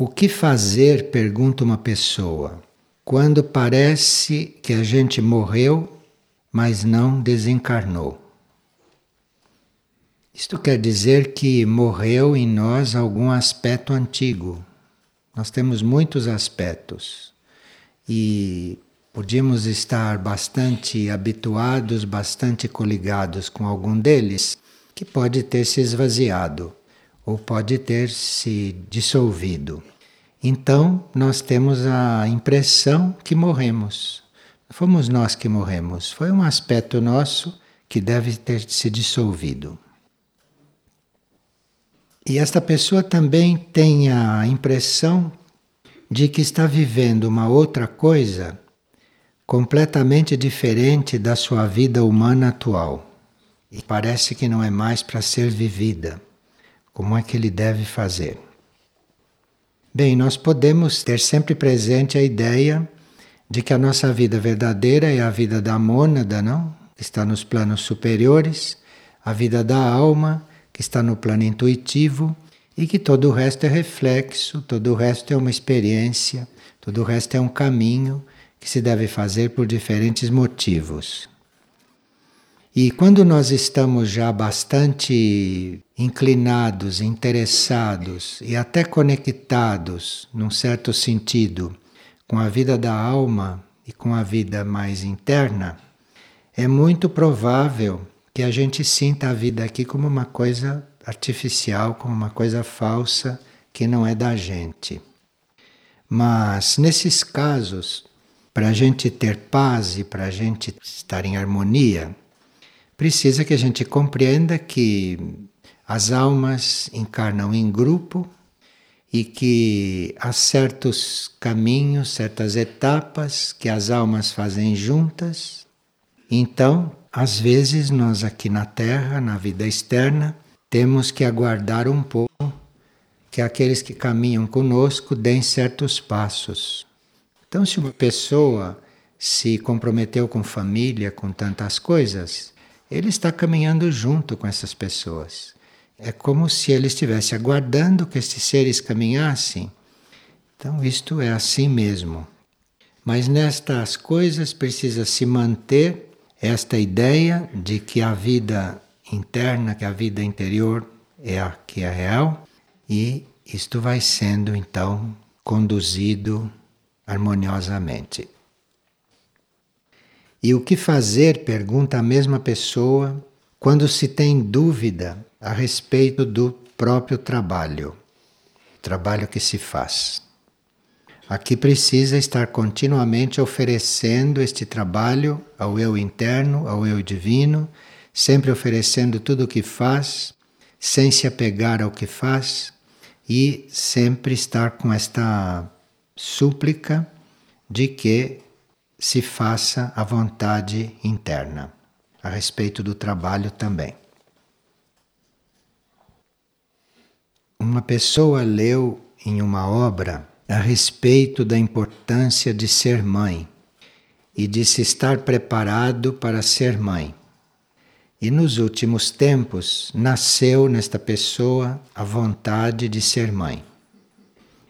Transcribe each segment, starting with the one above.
O que fazer? pergunta uma pessoa, quando parece que a gente morreu, mas não desencarnou. Isto quer dizer que morreu em nós algum aspecto antigo. Nós temos muitos aspectos e podíamos estar bastante habituados, bastante coligados com algum deles, que pode ter se esvaziado ou pode ter se dissolvido. Então, nós temos a impressão que morremos. Fomos nós que morremos, foi um aspecto nosso que deve ter se dissolvido. E esta pessoa também tem a impressão de que está vivendo uma outra coisa completamente diferente da sua vida humana atual. E parece que não é mais para ser vivida. Como é que ele deve fazer? Bem, nós podemos ter sempre presente a ideia de que a nossa vida verdadeira é a vida da mônada, não? Que está nos planos superiores, a vida da alma, que está no plano intuitivo, e que todo o resto é reflexo, todo o resto é uma experiência, todo o resto é um caminho que se deve fazer por diferentes motivos. E quando nós estamos já bastante inclinados, interessados e até conectados, num certo sentido, com a vida da alma e com a vida mais interna, é muito provável que a gente sinta a vida aqui como uma coisa artificial, como uma coisa falsa que não é da gente. Mas nesses casos, para a gente ter paz e para a gente estar em harmonia, precisa que a gente compreenda que as almas encarnam em grupo e que há certos caminhos, certas etapas que as almas fazem juntas. Então, às vezes, nós aqui na Terra, na vida externa, temos que aguardar um pouco que aqueles que caminham conosco deem certos passos. Então, se uma pessoa se comprometeu com família, com tantas coisas, ele está caminhando junto com essas pessoas. É como se ele estivesse aguardando que esses seres caminhassem. Então, isto é assim mesmo. Mas nestas coisas precisa se manter esta ideia de que a vida interna, que a vida interior é a que é real, e isto vai sendo então conduzido harmoniosamente. E o que fazer, pergunta a mesma pessoa, quando se tem dúvida a respeito do próprio trabalho, trabalho que se faz. Aqui precisa estar continuamente oferecendo este trabalho ao eu interno, ao eu divino, sempre oferecendo tudo o que faz, sem se apegar ao que faz e sempre estar com esta súplica de que se faça a vontade interna, a respeito do trabalho também. Uma pessoa leu em uma obra a respeito da importância de ser mãe e de se estar preparado para ser mãe. E nos últimos tempos nasceu nesta pessoa a vontade de ser mãe.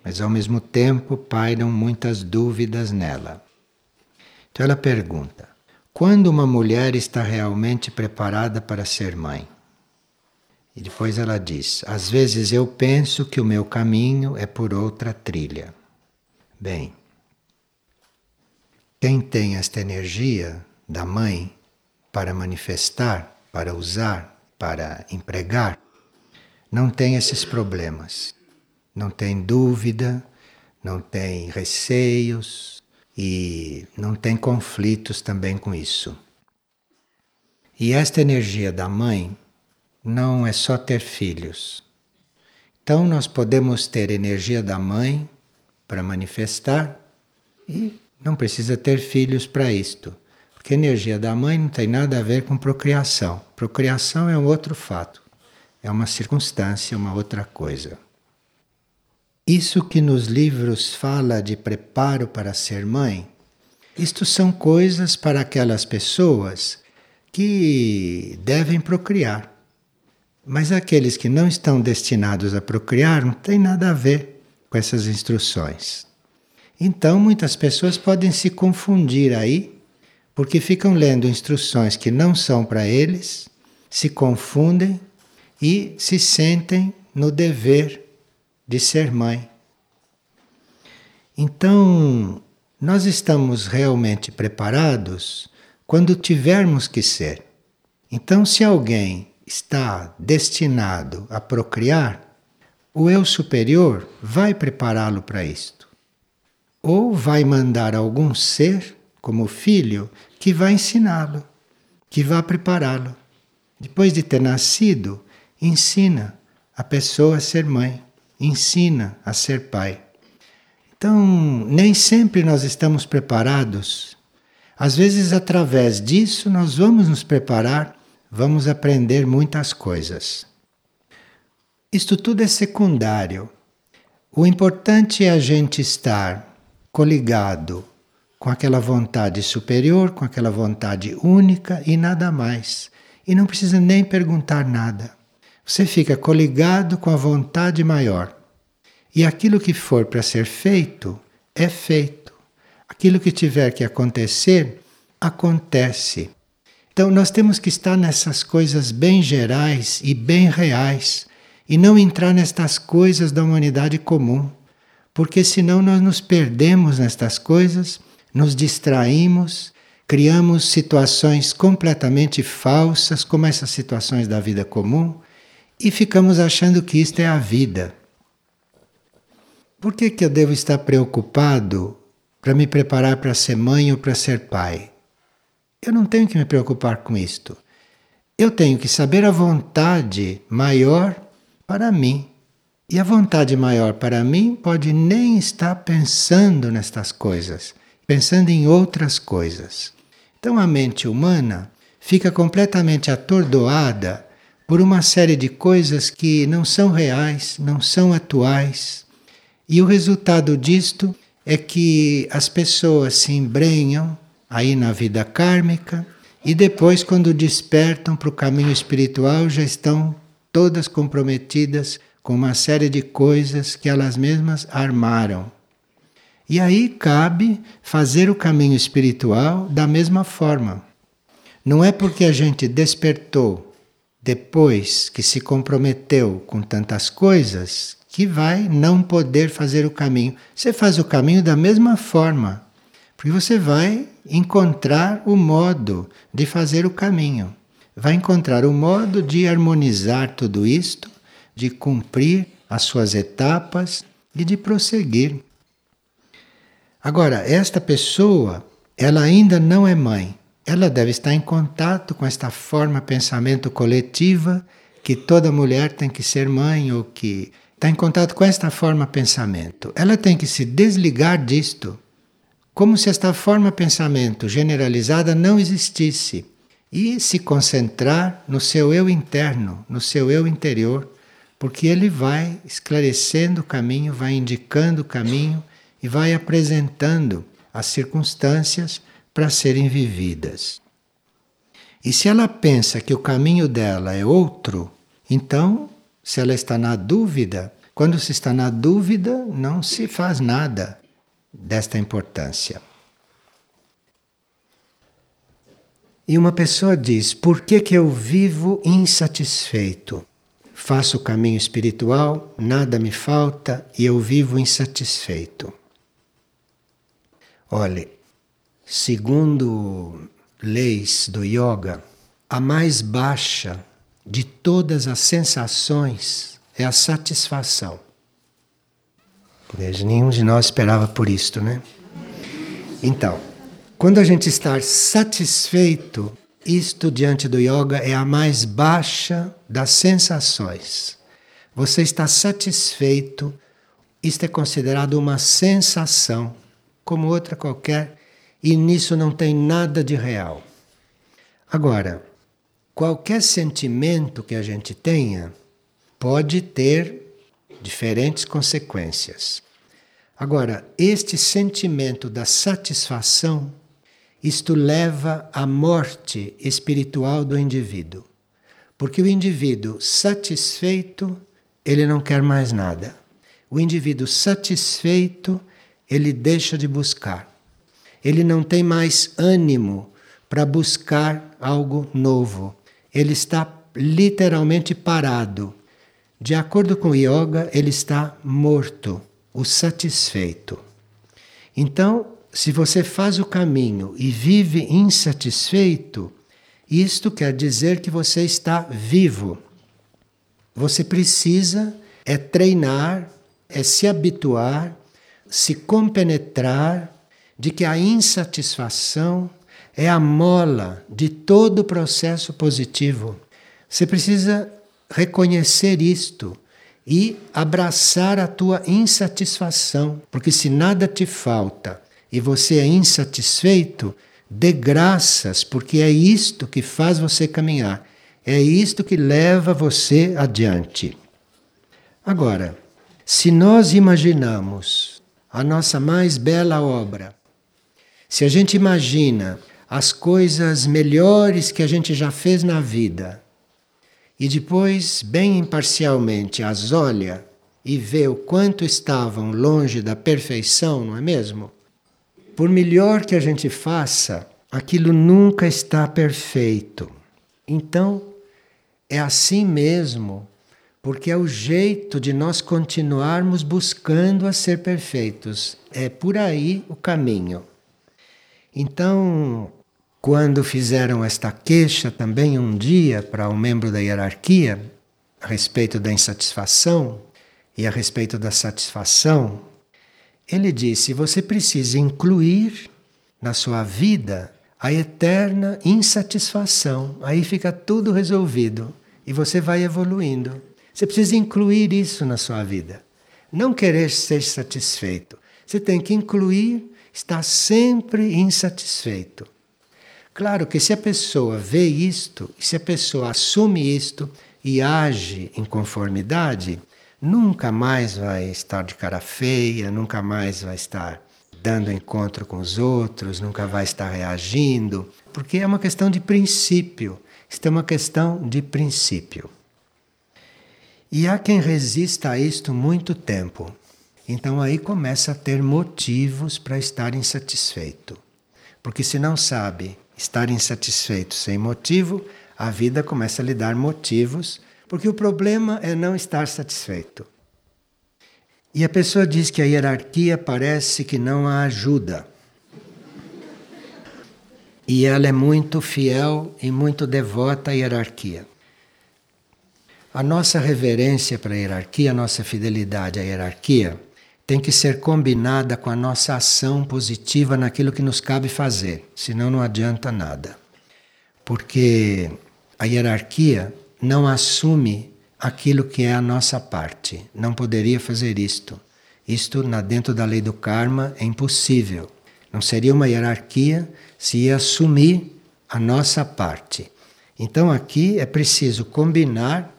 Mas ao mesmo tempo pairam muitas dúvidas nela. Então ela pergunta: quando uma mulher está realmente preparada para ser mãe? E depois ela diz: às vezes eu penso que o meu caminho é por outra trilha. Bem, quem tem esta energia da mãe para manifestar, para usar, para empregar, não tem esses problemas. Não tem dúvida, não tem receios, e não tem conflitos também com isso. E esta energia da mãe não é só ter filhos. Então nós podemos ter energia da mãe para manifestar e não precisa ter filhos para isto. Porque energia da mãe não tem nada a ver com procriação. Procriação é um outro fato, é uma circunstância, uma outra coisa. Isso que nos livros fala de preparo para ser mãe, isto são coisas para aquelas pessoas que devem procriar. Mas aqueles que não estão destinados a procriar não tem nada a ver. com essas instruções. Então, muitas pessoas podem se confundir aí, porque ficam lendo instruções que não são para eles, se confundem e se sentem no dever de ser mãe. Então, nós estamos realmente preparados quando tivermos que ser. Então, se alguém está destinado a procriar, o eu superior vai prepará-lo para isto. Ou vai mandar algum ser, como filho, que vai ensiná-lo, que vai prepará-lo. Depois de ter nascido, ensina a pessoa a ser mãe, ensina a ser pai. Então, nem sempre nós estamos preparados. Às vezes, através disso, nós vamos nos preparar, vamos aprender muitas coisas. Isto tudo é secundário. O importante é a gente estar coligado com aquela vontade superior, com aquela vontade única e nada mais. E não precisa nem perguntar nada. Você fica coligado com a vontade maior. E aquilo que for para ser feito, é feito. Aquilo que tiver que acontecer, acontece. Então nós temos que estar nessas coisas bem gerais e bem reais e não entrar nestas coisas da humanidade comum, porque senão nós nos perdemos nestas coisas, nos distraímos, criamos situações completamente falsas, como essas situações da vida comum, e ficamos achando que isto é a vida. Por que, que eu devo estar preocupado para me preparar para ser mãe ou para ser pai? Eu não tenho que me preocupar com isto. Eu tenho que saber a vontade maior para mim. E a vontade maior para mim pode nem estar pensando nestas coisas, pensando em outras coisas. Então a mente humana fica completamente atordoada por uma série de coisas que não são reais, não são atuais e o resultado disto é que as pessoas se embrenham aí na vida kármica e depois, quando despertam para o caminho espiritual, já estão todas comprometidas com uma série de coisas que elas mesmas armaram. E aí cabe fazer o caminho espiritual da mesma forma. Não é porque a gente despertou depois que se comprometeu com tantas coisas que vai não poder fazer o caminho. Você faz o caminho da mesma forma, porque você vai encontrar o modo de fazer o caminho. Vai encontrar o modo de harmonizar tudo isto, de cumprir as suas etapas e de prosseguir. Agora, esta pessoa, ela ainda não é mãe. Ela deve estar em contato com esta forma pensamento coletiva que toda mulher tem que ser mãe ou que está em contato com esta forma pensamento. Ela tem que se desligar disto, como se esta forma pensamento generalizada não existisse, e se concentrar no seu eu interno, no seu eu interior, porque ele vai esclarecendo o caminho, vai indicando o caminho e vai apresentando as circunstâncias para serem vividas. E se ela pensa que o caminho dela é outro, então se ela está na dúvida, quando se está na dúvida, não se faz nada desta importância. E uma pessoa diz: por que, que eu vivo insatisfeito? Faço o caminho espiritual, nada me falta e eu vivo insatisfeito. Olhe, segundo leis do yoga, a mais baixa de todas as sensações é a satisfação. Veja, nenhum de nós esperava por isto, né? Então, quando a gente está satisfeito, isto diante do yoga é a mais baixa das sensações. Você está satisfeito, isto é considerado uma sensação, como outra qualquer, e nisso não tem nada de real. Agora, qualquer sentimento que a gente tenha pode ter diferentes consequências. Agora, este sentimento da satisfação, isto leva à morte espiritual do indivíduo. Porque o indivíduo satisfeito, ele não quer mais nada. o indivíduo satisfeito, ele deixa de buscar. Ele não tem mais ânimo para buscar algo novo. Ele está literalmente parado. De acordo com o yoga, ele está morto, o satisfeito. Então, se você faz o caminho e vive insatisfeito, isto quer dizer que você está vivo. Você precisa é treinar, é se habituar, se compenetrar de que a insatisfação é a mola de todo o processo positivo. Você precisa reconhecer isto e abraçar a tua insatisfação, porque se nada te falta e você é insatisfeito, dê graças, porque é isto que faz você caminhar, é isto que leva você adiante. Agora, se nós imaginamos a nossa mais bela obra, se a gente imagina as coisas melhores que a gente já fez na vida, e depois, bem imparcialmente, as olha e vê o quanto estavam longe da perfeição, não é mesmo? Por melhor que a gente faça, aquilo nunca está perfeito. Então, é assim mesmo, porque é o jeito de nós continuarmos buscando a ser perfeitos. É por aí o caminho. Então, quando fizeram esta queixa também um dia para um membro da hierarquia a respeito da insatisfação e a respeito da satisfação, ele disse: você precisa incluir na sua vida a eterna insatisfação. Aí fica tudo resolvido e você vai evoluindo. Você precisa incluir isso na sua vida. Não querer ser satisfeito. Você tem que incluir estar sempre insatisfeito. Claro que se a pessoa vê isto, se a pessoa assume isto e age em conformidade, nunca mais vai estar de cara feia, nunca mais vai estar dando encontro com os outros, nunca vai estar reagindo, porque é uma questão de princípio. Isto é uma questão de princípio. E há quem resista a isto muito tempo. Então aí começa a ter motivos para estar insatisfeito. Porque se não sabe estar insatisfeito sem motivo, a vida começa a lhe dar motivos, porque o problema é não estar satisfeito. E a pessoa diz que a hierarquia parece que não a ajuda. E ela é muito fiel e muito devota à hierarquia. A nossa reverência para a hierarquia, a nossa fidelidade à hierarquia, tem que ser combinada com a nossa ação positiva naquilo que nos cabe fazer, senão não adianta nada. Porque a hierarquia não assume aquilo que é a nossa parte, não poderia fazer isto. Isto, dentro da lei do karma, é impossível. Não seria uma hierarquia se ia assumir a nossa parte. Então aqui é preciso combinar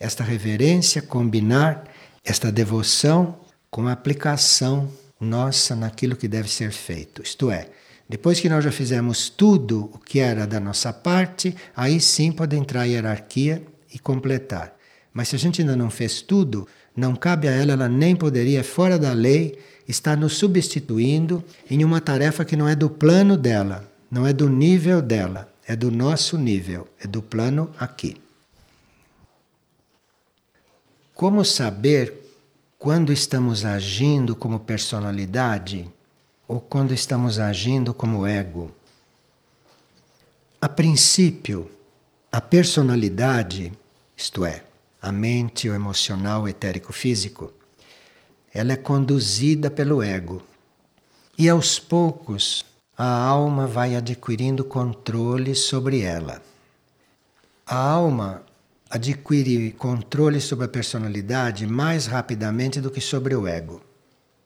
esta reverência, combinar esta devoção com a aplicação nossa naquilo que deve ser feito. Isto é, depois que nós já fizemos tudo o que era da nossa parte, aí sim pode entrar a hierarquia e completar. Mas se a gente ainda não fez tudo, não cabe a ela, ela nem poderia, fora da lei, estar nos substituindo em uma tarefa que não é do plano dela, não é do nível dela, é do nosso nível, é do plano aqui. Como saber quando estamos agindo como personalidade ou quando estamos agindo como ego. A princípio, a personalidade, isto é, a mente, o emocional, o etérico físico, ela é conduzida pelo ego. E aos poucos, a alma vai adquirindo controle sobre ela. A alma adquire controle sobre a personalidade mais rapidamente do que sobre o ego.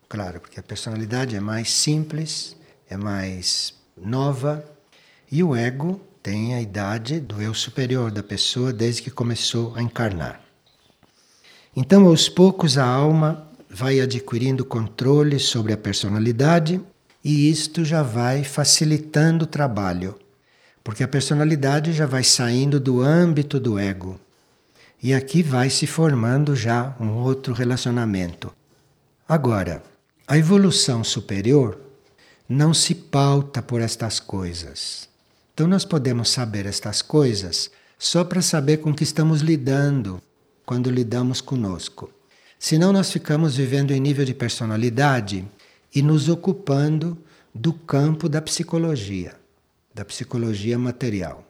Claro, porque a personalidade é mais simples, é mais nova, e o ego tem a idade do eu superior da pessoa desde que começou a encarnar. Então, aos poucos, a alma vai adquirindo controle sobre a personalidade e isto já vai facilitando o trabalho, porque a personalidade já vai saindo do âmbito do ego e aqui vai se formando já um outro relacionamento. Agora, a evolução superior não se pauta por estas coisas. Então, nós podemos saber estas coisas só para saber com que estamos lidando quando lidamos conosco. Senão, nós ficamos vivendo em nível de personalidade e nos ocupando do campo da psicologia, da psicologia material.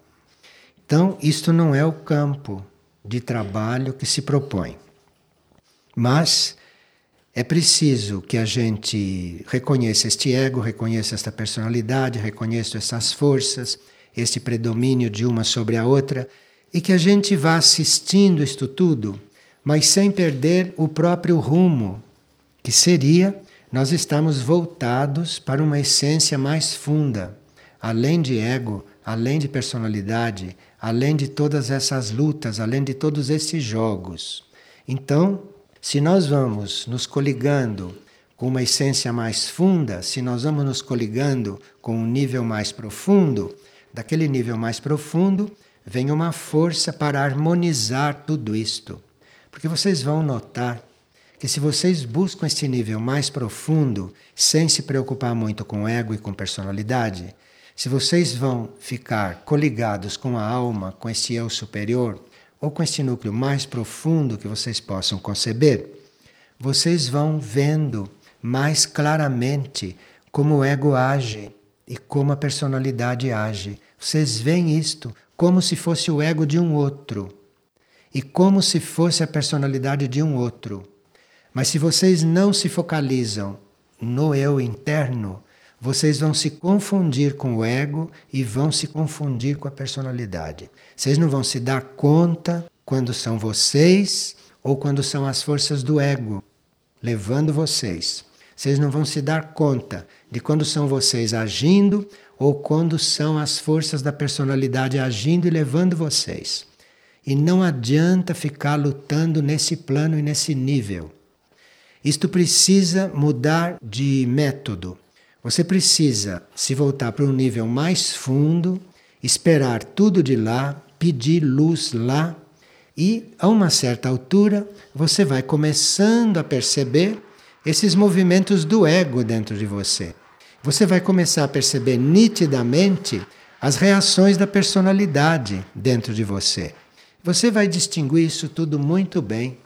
Então, isto não é o campo de trabalho que se propõe. Mas é preciso que a gente reconheça este ego, reconheça esta personalidade, reconheça essas forças, este predomínio de uma sobre a outra, e que a gente vá assistindo isto tudo, mas sem perder o próprio rumo, que seria nós estamos voltados para uma essência mais funda, além de ego, além de personalidade, além de todas essas lutas, além de todos esses jogos. Então, se nós vamos nos coligando com uma essência mais funda, se nós vamos nos coligando com um nível mais profundo, daquele nível mais profundo vem uma força para harmonizar tudo isto. Porque vocês vão notar que se vocês buscam este nível mais profundo, sem se preocupar muito com ego e com personalidade, se vocês vão ficar coligados com a alma, com este eu superior, ou com este núcleo mais profundo que vocês possam conceber, vocês vão vendo mais claramente como o ego age e como a personalidade age. Vocês veem isto como se fosse o ego de um outro e como se fosse a personalidade de um outro. Mas se vocês não se focalizam no eu interno, vocês vão se confundir com o ego e vão se confundir com a personalidade. Vocês não vão se dar conta quando são vocês ou quando são as forças do ego levando vocês. Vocês não vão se dar conta de quando são vocês agindo ou quando são as forças da personalidade agindo e levando vocês. E não adianta ficar lutando nesse plano e nesse nível. Isto precisa mudar de método. Você precisa se voltar para um nível mais fundo, esperar tudo de lá, pedir luz lá, e a uma certa altura você vai começando a perceber esses movimentos do ego dentro de você. Você vai começar a perceber nitidamente as reações da personalidade dentro de você. Você vai distinguir isso tudo muito bem.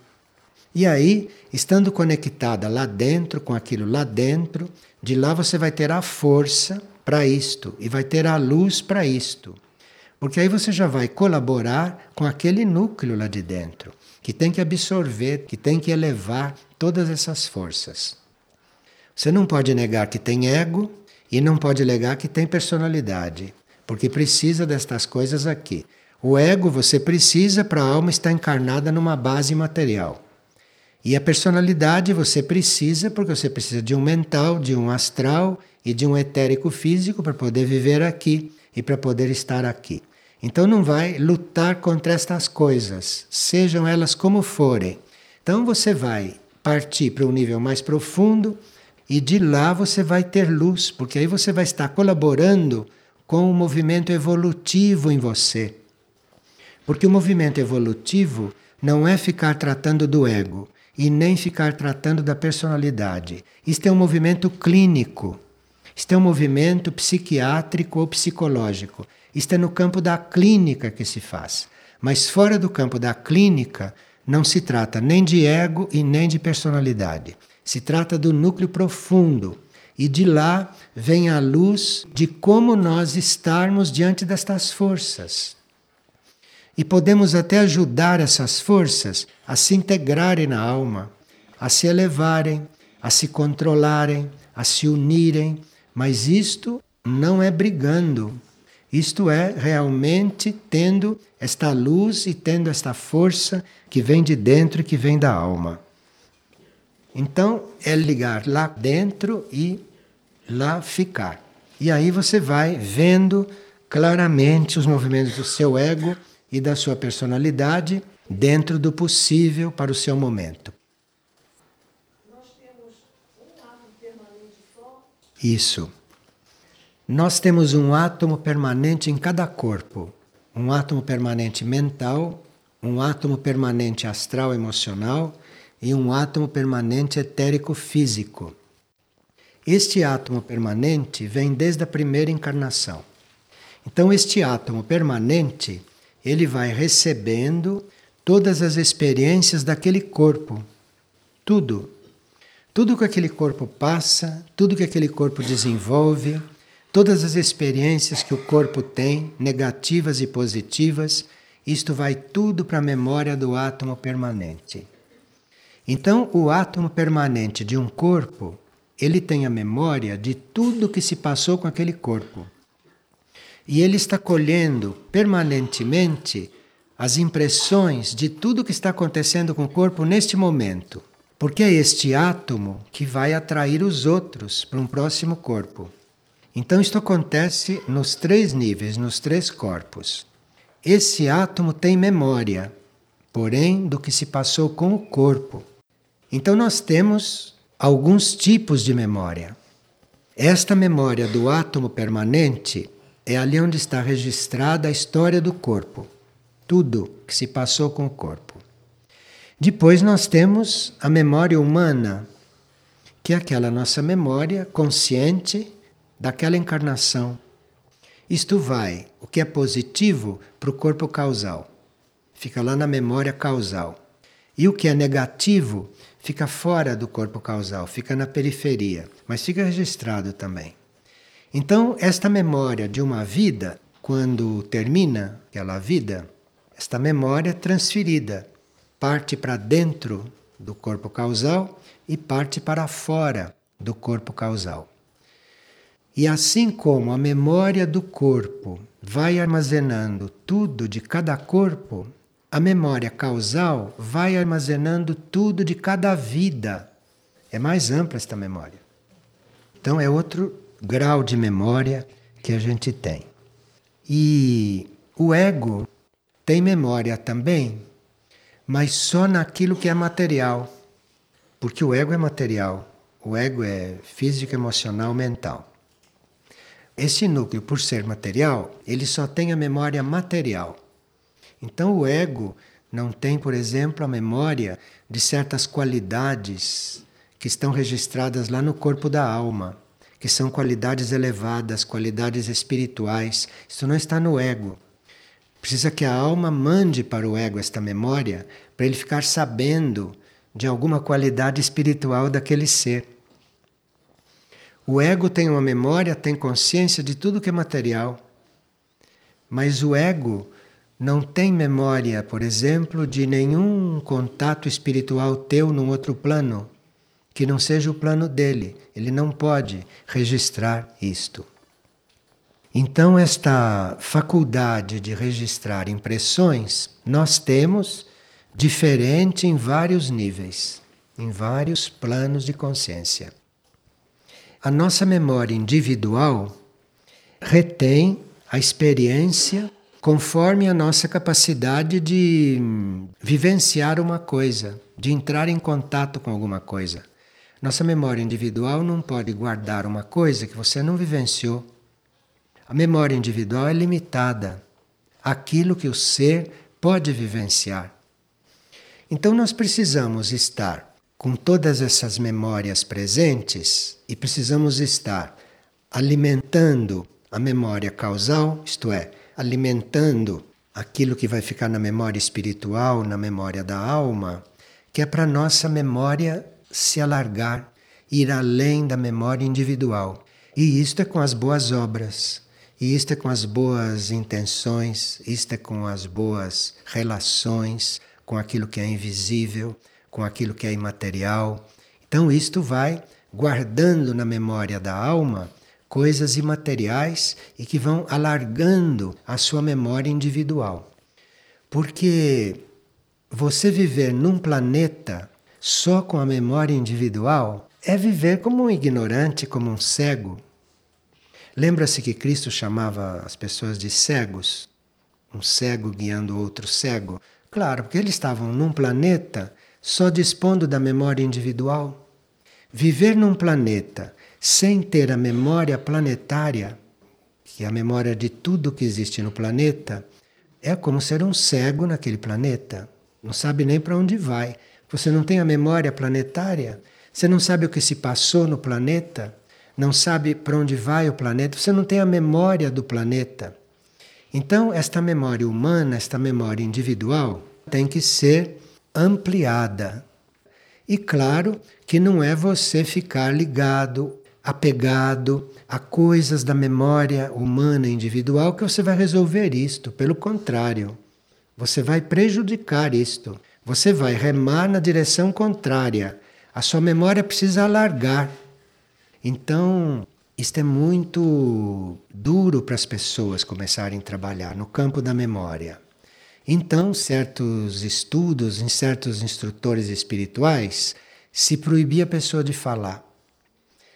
E aí, estando conectada lá dentro, com aquilo lá dentro, de lá você vai ter a força para isto e vai ter a luz para isto. Porque aí você já vai colaborar com aquele núcleo lá de dentro, que tem que absorver, que tem que elevar todas essas forças. Você não pode negar que tem ego e não pode negar que tem personalidade, porque precisa destas coisas aqui. O ego você precisa para a alma estar encarnada numa base material. E a personalidade você precisa porque você precisa de um mental, de um astral e de um etérico físico para poder viver aqui e para poder estar aqui. Então não vai lutar contra estas coisas, sejam elas como forem. Então você vai partir para um nível mais profundo e de lá você vai ter luz, porque aí você vai estar colaborando com o movimento evolutivo em você. Porque o movimento evolutivo não é ficar tratando do ego, e nem ficar tratando da personalidade. Isto é um movimento clínico. Isto é um movimento psiquiátrico ou psicológico. Isto é no campo da clínica que se faz. Mas fora do campo da clínica, não se trata nem de ego e nem de personalidade. Se trata do núcleo profundo. E de lá vem a luz de como nós estarmos diante destas forças. E podemos até ajudar essas forças a se integrarem na alma, a se elevarem, a se controlarem, a se unirem. Mas isto não é brigando. Isto é realmente tendo esta luz e tendo esta força que vem de dentro e que vem da alma. Então, é ligar lá dentro e lá ficar. E aí você vai vendo claramente os movimentos do seu ego e da sua personalidade dentro do possível para o seu momento. Nós temos um átomo permanente só? Isso. Nós temos um átomo permanente em cada corpo. Um átomo permanente mental, um átomo permanente astral emocional e um átomo permanente etérico físico. Este átomo permanente vem desde a primeira encarnação. Então este átomo permanente, ele vai recebendo todas as experiências daquele corpo. Tudo. Tudo que aquele corpo passa, tudo que aquele corpo desenvolve, todas as experiências que o corpo tem, negativas e positivas, isto vai tudo para a memória do átomo permanente. Então, o átomo permanente de um corpo, ele tem a memória de tudo que se passou com aquele corpo. E ele está colhendo permanentemente as impressões de tudo que está acontecendo com o corpo neste momento. Porque é este átomo que vai atrair os outros para um próximo corpo. Então, isto acontece nos três níveis, nos três corpos. Esse átomo tem memória, porém, do que se passou com o corpo. Então, nós temos alguns tipos de memória. Esta memória do átomo permanente é ali onde está registrada a história do corpo, tudo que se passou com o corpo. Depois nós temos a memória humana, que é aquela nossa memória consciente daquela encarnação. Isto vai, o que é positivo, para o corpo causal. Fica lá na memória causal. E o que é negativo fica fora do corpo causal, fica na periferia, mas fica registrado também. Então, esta memória de uma vida, quando termina aquela vida, esta memória é transferida, parte para dentro do corpo causal e parte para fora do corpo causal. E assim como a memória do corpo vai armazenando tudo de cada corpo, a memória causal vai armazenando tudo de cada vida. É mais ampla esta memória. Então é outro grau de memória que a gente tem. E o ego tem memória também, mas só naquilo que é material. Porque o ego é material, o ego é físico, emocional, mental. Esse núcleo, por ser material, ele só tem a memória material. Então o ego não tem, por exemplo, a memória de certas qualidades que estão registradas lá no corpo da alma que são qualidades elevadas, qualidades espirituais. Isso não está no ego. Precisa que a alma mande para o ego esta memória para ele ficar sabendo de alguma qualidade espiritual daquele ser. O ego tem uma memória, tem consciência de tudo que é material. Mas o ego não tem memória, por exemplo, de nenhum contato espiritual teu num outro plano que não seja o plano dele. Ele não pode registrar isto. Então, esta faculdade de registrar impressões nós temos diferente em vários níveis, em vários planos de consciência. A nossa memória individual retém a experiência conforme a nossa capacidade de vivenciar uma coisa, de entrar em contato com alguma coisa. Nossa memória individual não pode guardar uma coisa que você não vivenciou. A memória individual é limitada àquilo que o ser pode vivenciar. Então nós precisamos estar com todas essas memórias presentes e precisamos estar alimentando a memória causal, isto é, alimentando aquilo que vai ficar na memória espiritual, na memória da alma, que é para nossa memória se alargar, ir além da memória individual. E isto é com as boas obras, e isto é com as boas intenções, isto é com as boas relações, com aquilo que é invisível, com aquilo que é imaterial. Então, isto vai guardando na memória da alma coisas imateriais e que vão alargando a sua memória individual. Porque você viver num planeta só com a memória individual é viver como um ignorante, como um cego. Lembra-se que Cristo chamava as pessoas de cegos? Um cego guiando outro cego? Claro, porque eles estavam num planeta só dispondo da memória individual. Viver num planeta sem ter a memória planetária, que é a memória de tudo que existe no planeta, é como ser um cego naquele planeta. Não sabe nem para onde vai Você não tem a memória planetária? Você não sabe o que se passou no planeta? Não sabe para onde vai o planeta? Você não tem a memória do planeta. Então, esta memória humana, esta memória individual, tem que ser ampliada. E claro que não é você ficar ligado, apegado a coisas da memória humana individual que você vai resolver isto. Pelo contrário, você vai prejudicar isto. Você vai remar na direção contrária. A sua memória precisa alargar. Então, isto é muito duro para as pessoas começarem a trabalhar no campo da memória. Então, certos estudos em certos instrutores espirituais se proibia a pessoa de falar.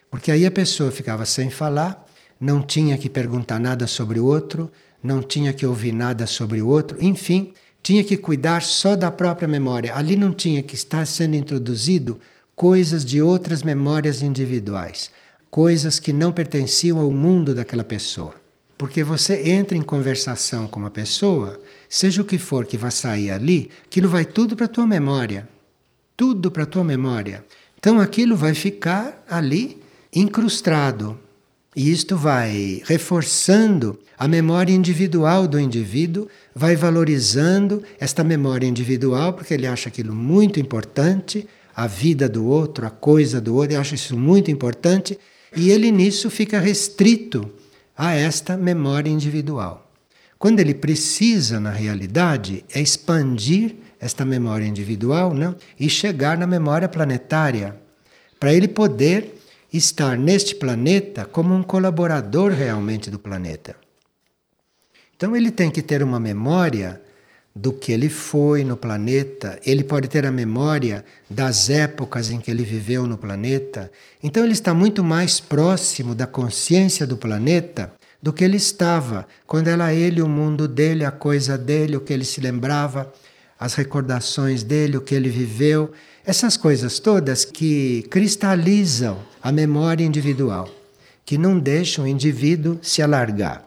Porque aí a pessoa ficava sem falar, não tinha que perguntar nada sobre o outro, não tinha que ouvir nada sobre o outro, enfim, tinha que cuidar só da própria memória. Ali não tinha que estar sendo introduzido coisas de outras memórias individuais, coisas que não pertenciam ao mundo daquela pessoa. Porque você entra em conversação com uma pessoa, seja o que for que vai sair ali, aquilo vai tudo para a tua memória. Tudo para a tua memória. Então aquilo vai ficar ali incrustado. E isto vai reforçando a memória individual do indivíduo, vai valorizando esta memória individual, porque ele acha aquilo muito importante, a vida do outro, a coisa do outro, ele acha isso muito importante, e ele nisso fica restrito a esta memória individual. Quando ele precisa, na realidade, é expandir esta memória individual não? e chegar na memória planetária, para ele poder estar neste planeta como um colaborador realmente do planeta. Então ele tem que ter uma memória do que ele foi no planeta, ele pode ter a memória das épocas em que ele viveu no planeta. Então ele está muito mais próximo da consciência do planeta do que ele estava quando era ele, o mundo dele, a coisa dele, o que ele se lembrava, as recordações dele, o que ele viveu, essas coisas todas que cristalizam a memória individual, que não deixam o indivíduo se alargar.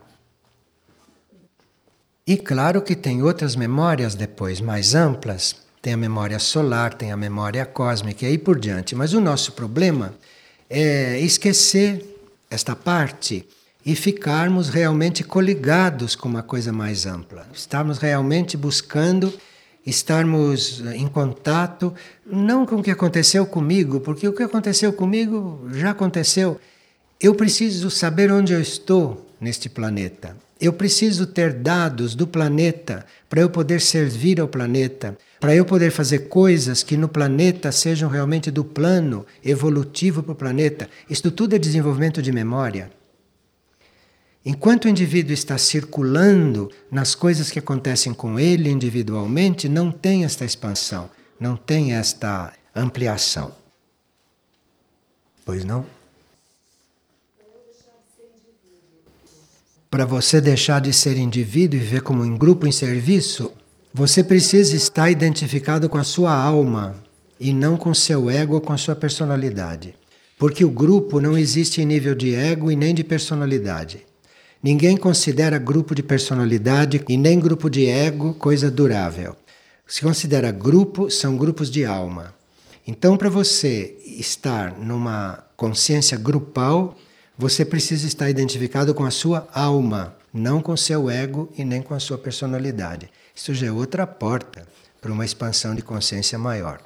E claro que tem outras memórias depois mais amplas, tem a memória solar, tem a memória cósmica e aí por diante. Mas o nosso problema é esquecer esta parte e ficarmos realmente coligados com uma coisa mais ampla. Estarmos realmente buscando estarmos em contato não com o que aconteceu comigo, porque o que aconteceu comigo já aconteceu. Eu preciso saber onde eu estou neste planeta. Eu preciso ter dados do planeta para eu poder servir ao planeta, para eu poder fazer coisas que no planeta sejam realmente do plano evolutivo para o planeta. Isto tudo é desenvolvimento de memória. Enquanto o indivíduo está circulando nas coisas que acontecem com ele individualmente, não tem esta expansão, não tem esta ampliação. Pois não? Para você deixar de ser indivíduo e viver como um grupo em serviço, você precisa estar identificado com a sua alma e não com seu ego ou com a sua personalidade. Porque o grupo não existe em nível de ego e nem de personalidade. Ninguém considera grupo de personalidade e nem grupo de ego coisa durável. Se considera grupo, são grupos de alma. Então, para você estar numa consciência grupal, você precisa estar identificado com a sua alma, não com seu ego e nem com a sua personalidade. Isso já é outra porta para uma expansão de consciência maior.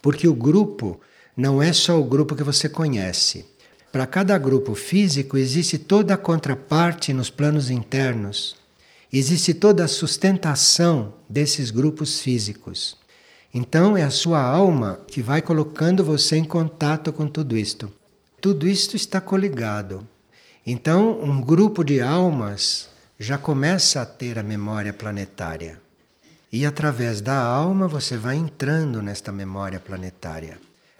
Porque o grupo não é só o grupo que você conhece. Para cada grupo físico existe toda a contraparte nos planos internos. Existe toda a sustentação desses grupos físicos. Então é a sua alma que vai colocando você em contato com tudo isto. Tudo isto está coligado. Então, um grupo de almas já começa a ter a memória planetária. E através da alma você vai entrando nesta memória planetária.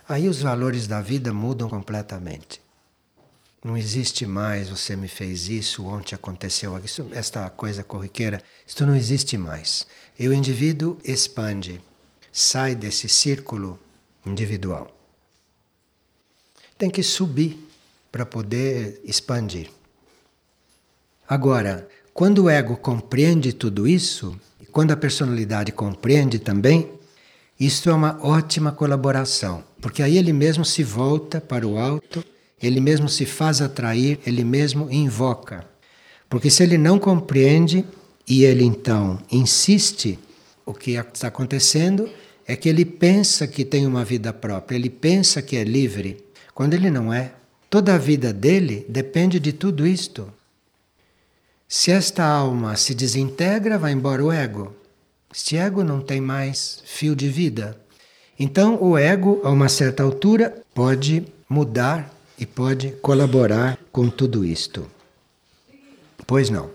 Aí os valores da vida mudam completamente. Não existe mais você me fez isso, ontem aconteceu isso, esta coisa corriqueira, isto não existe mais. E o indivíduo expande, sai desse círculo individual tem que subir para poder expandir. Agora, quando o ego compreende tudo isso, e quando a personalidade compreende também, Isto é uma ótima colaboração, porque aí ele mesmo se volta para o alto, ele mesmo se faz atrair, ele mesmo invoca. Porque se ele não compreende e ele então insiste, o que está acontecendo é que ele pensa que tem uma vida própria, ele pensa que é livre, quando ele não é. Toda a vida dele depende de tudo isto. Se esta alma se desintegra, vai embora o ego. Este ego não tem mais fio de vida. Então, o ego, a uma certa altura, pode mudar e pode colaborar com tudo isto. Pois não.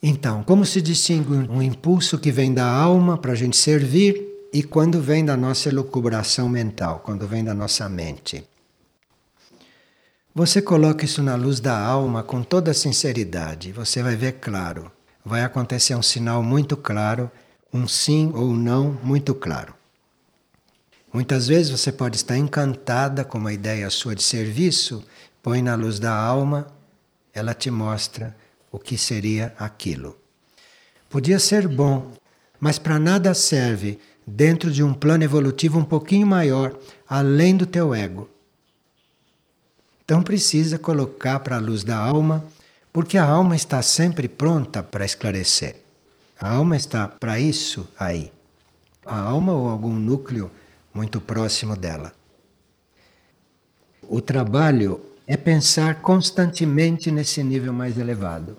Então, como se distingue um impulso que vem da alma para a gente servir e quando vem da nossa elucubração mental, quando vem da nossa mente? Você coloca isso na luz da alma com toda sinceridade, você vai ver claro. Vai acontecer um sinal muito claro, um sim ou não muito claro. Muitas vezes você pode estar encantada com uma ideia sua de serviço, põe na luz da alma, ela te mostra o que seria aquilo. Podia ser bom, mas para nada serve dentro de um plano evolutivo um pouquinho maior, além do teu ego. Então precisa colocar para a luz da alma, porque a alma está sempre pronta para esclarecer. A alma está para isso aí. A alma ou algum núcleo muito próximo dela. O trabalho é pensar constantemente nesse nível mais elevado.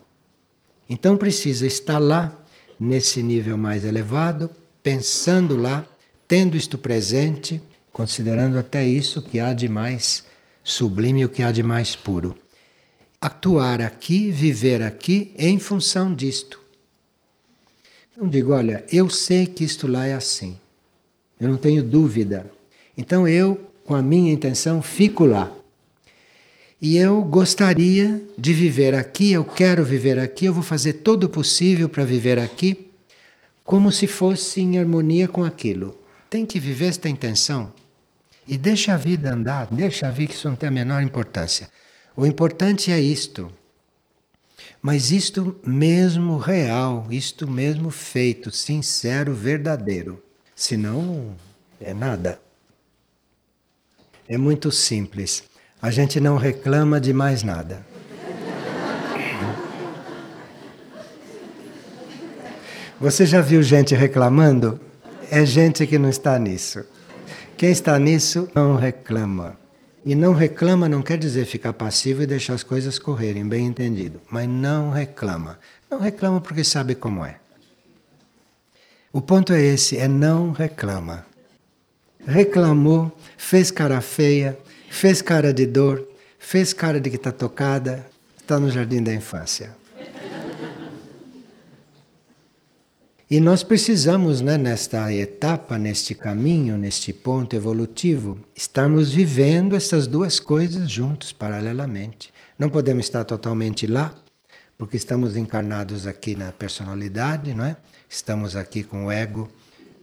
Então precisa estar lá, nesse nível mais elevado, pensando lá, tendo isto presente, considerando até isso que há de mais sublime, o que há de mais puro. Atuar aqui, viver aqui em função disto. Então digo, olha, eu sei que isto lá é assim. Eu não tenho dúvida. Então eu, com a minha intenção, fico lá. E eu gostaria de viver aqui, eu quero viver aqui, eu vou fazer todo o possível para viver aqui, como se fosse em harmonia com aquilo. Tem que viver esta intenção. E deixa a vida andar, deixa a vida que isso não tem a menor importância. O importante é isto. Mas isto mesmo real, isto mesmo feito, sincero, verdadeiro. Senão, é nada. É muito simples a gente não reclama de mais nada. Você já viu gente reclamando? É gente que não está nisso. Quem está nisso não reclama. E não reclama não quer dizer ficar passivo e deixar as coisas correrem, bem entendido. Mas não reclama. Não reclama porque sabe como é. O ponto é esse: é não reclama. Reclamou, fez cara feia, fez cara de dor, fez cara de que está tocada, está no jardim da infância. E nós precisamos, né, nesta etapa, neste caminho, neste ponto evolutivo, estarmos vivendo essas duas coisas juntos, paralelamente. Não podemos estar totalmente lá, porque estamos encarnados aqui na personalidade, não é? Estamos aqui com o ego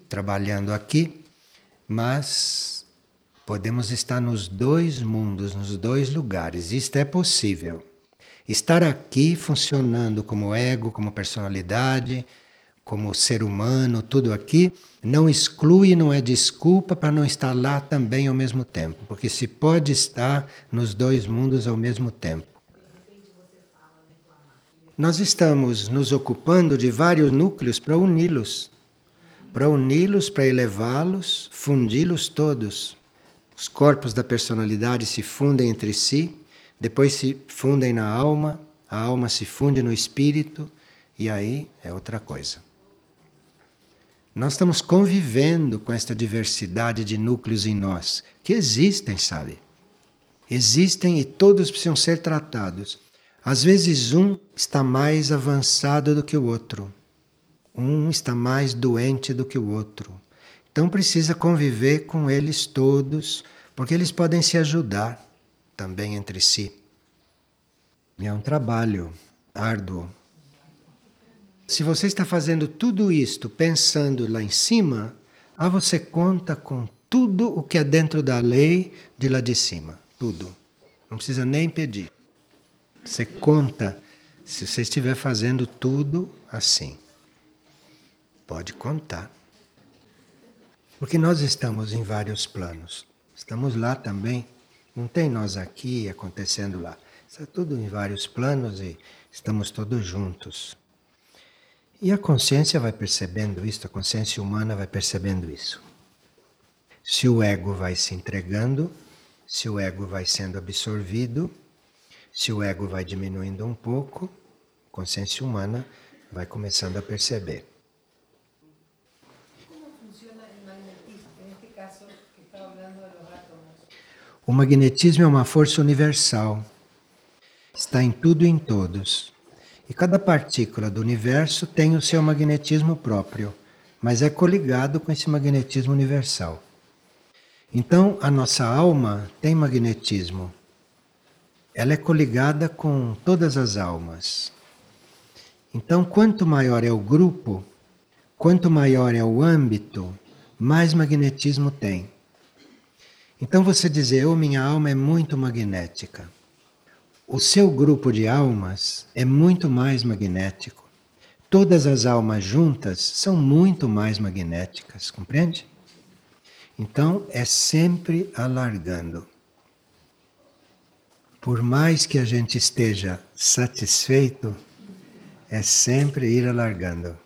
trabalhando aqui, mas Podemos estar nos dois mundos, nos dois lugares. Isto é possível. Estar aqui funcionando como ego, como personalidade, como ser humano, tudo aqui, não exclui, não é desculpa para não estar lá também ao mesmo tempo, porque se pode estar nos dois mundos ao mesmo tempo. Nós estamos nos ocupando de vários núcleos para uni-los, para uni-los, para elevá-los, fundi-los todos. Os corpos da personalidade se fundem entre si, depois se fundem na alma, a alma se funde no espírito, e aí é outra coisa. Nós estamos convivendo com esta diversidade de núcleos em nós, que existem, sabe? Existem e todos precisam ser tratados. Às vezes um está mais avançado do que o outro. Um está mais doente do que o outro. Então precisa conviver com eles todos, porque eles podem se ajudar também entre si. É um trabalho árduo. Se você está fazendo tudo isto pensando lá em cima, ah, você conta com tudo o que é dentro da lei de lá de cima. Tudo. Não precisa nem pedir. Você conta se você estiver fazendo tudo assim. Pode contar. Porque nós estamos em vários planos. Estamos lá também. Não tem nós aqui acontecendo lá. Está tudo em vários planos e estamos todos juntos. E a consciência vai percebendo isso, a consciência humana vai percebendo isso. Se o ego vai se entregando, se o ego vai sendo absorvido, se o ego vai diminuindo um pouco, a consciência humana vai começando a perceber. Como funciona o magnetismo? Neste caso, está falando átomos. O magnetismo é uma força universal. Está em tudo e em todos. E cada partícula do universo tem o seu magnetismo próprio, mas é coligado com esse magnetismo universal. Então, a nossa alma tem magnetismo. Ela é coligada com todas as almas. Então, quanto maior é o grupo, quanto maior é o âmbito, mais magnetismo tem. Então, você dizer, oh, minha alma é muito magnética. O seu grupo de almas é muito mais magnético. Todas as almas juntas são muito mais magnéticas, compreende? Então é sempre alargando. Por mais que a gente esteja satisfeito, é sempre ir alargando.